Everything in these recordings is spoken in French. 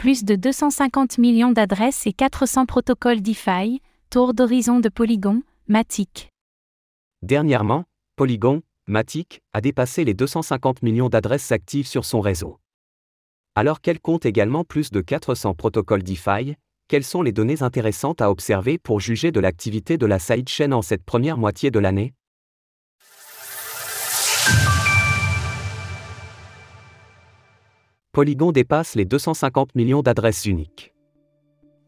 plus de 250 millions d'adresses et 400 protocoles DeFi, tour d'horizon de Polygon, Matic. Dernièrement, Polygon, Matic, a dépassé les 250 millions d'adresses actives sur son réseau. Alors qu'elle compte également plus de 400 protocoles DeFi, quelles sont les données intéressantes à observer pour juger de l'activité de la sidechain en cette première moitié de l'année? Polygon dépasse les 250 millions d'adresses uniques.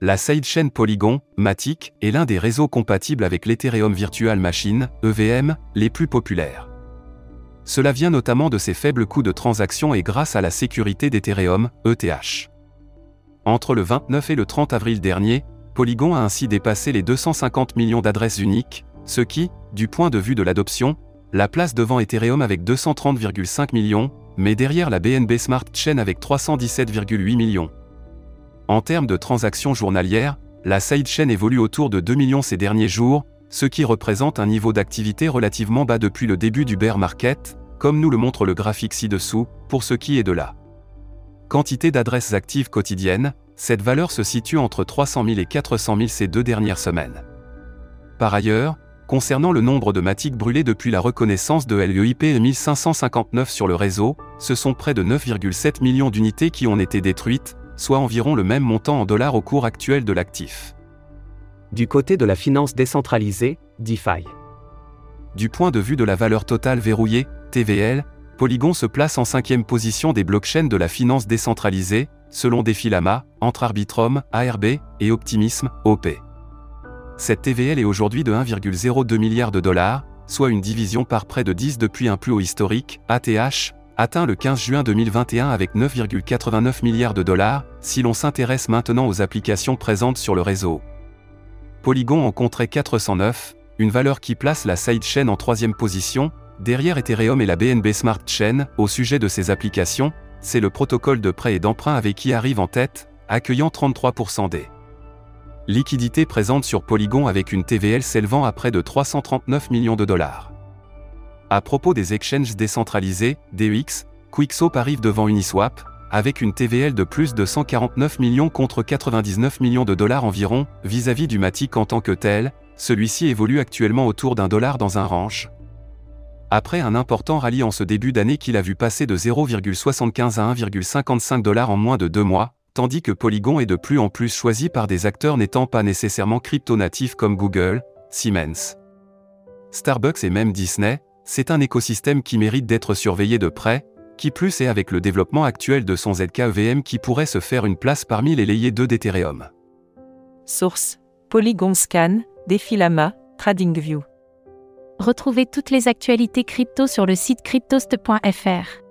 La sidechain Polygon, Matic, est l'un des réseaux compatibles avec l'Ethereum Virtual Machine, EVM, les plus populaires. Cela vient notamment de ses faibles coûts de transaction et grâce à la sécurité d'Ethereum, ETH. Entre le 29 et le 30 avril dernier, Polygon a ainsi dépassé les 250 millions d'adresses uniques, ce qui, du point de vue de l'adoption, la place devant Ethereum avec 230,5 millions, mais derrière la BNB Smart Chain avec 317,8 millions. En termes de transactions journalières, la sidechain évolue autour de 2 millions ces derniers jours, ce qui représente un niveau d'activité relativement bas depuis le début du bear market, comme nous le montre le graphique ci-dessous, pour ce qui est de la quantité d'adresses actives quotidiennes, cette valeur se situe entre 300 000 et 400 000 ces deux dernières semaines. Par ailleurs, Concernant le nombre de matiques brûlées depuis la reconnaissance de LEIP 1559 sur le réseau, ce sont près de 9,7 millions d'unités qui ont été détruites, soit environ le même montant en dollars au cours actuel de l'actif. Du côté de la finance décentralisée, DeFi. Du point de vue de la valeur totale verrouillée, TVL, Polygon se place en cinquième position des blockchains de la finance décentralisée, selon Defilama, entre Arbitrum, ARB, et Optimism, OP. Cette TVL est aujourd'hui de 1,02 milliard de dollars, soit une division par près de 10 depuis un plus haut historique, ATH, atteint le 15 juin 2021 avec 9,89 milliards de dollars, si l'on s'intéresse maintenant aux applications présentes sur le réseau. Polygon en compterait 409, une valeur qui place la sidechain en troisième position, derrière Ethereum et la BNB Smart Chain, au sujet de ces applications, c'est le protocole de prêt et d'emprunt avec qui arrive en tête, accueillant 33% des liquidité présente sur Polygon avec une TVL s'élevant à près de 339 millions de dollars. À propos des exchanges décentralisés, DEX, Quicksop arrive devant Uniswap, avec une TVL de plus de 149 millions contre 99 millions de dollars environ, vis-à-vis du Matic en tant que tel, celui-ci évolue actuellement autour d'un dollar dans un range. Après un important rallye en ce début d'année qu'il a vu passer de 0,75 à 1,55 dollars en moins de deux mois, tandis que Polygon est de plus en plus choisi par des acteurs n'étant pas nécessairement crypto-natifs comme Google, Siemens, Starbucks et même Disney, c'est un écosystème qui mérite d'être surveillé de près, qui plus est avec le développement actuel de son ZKEVM qui pourrait se faire une place parmi les layers 2 d'Ethereum. Source Polygon Scan, Defilama, TradingView. Retrouvez toutes les actualités crypto sur le site cryptost.fr.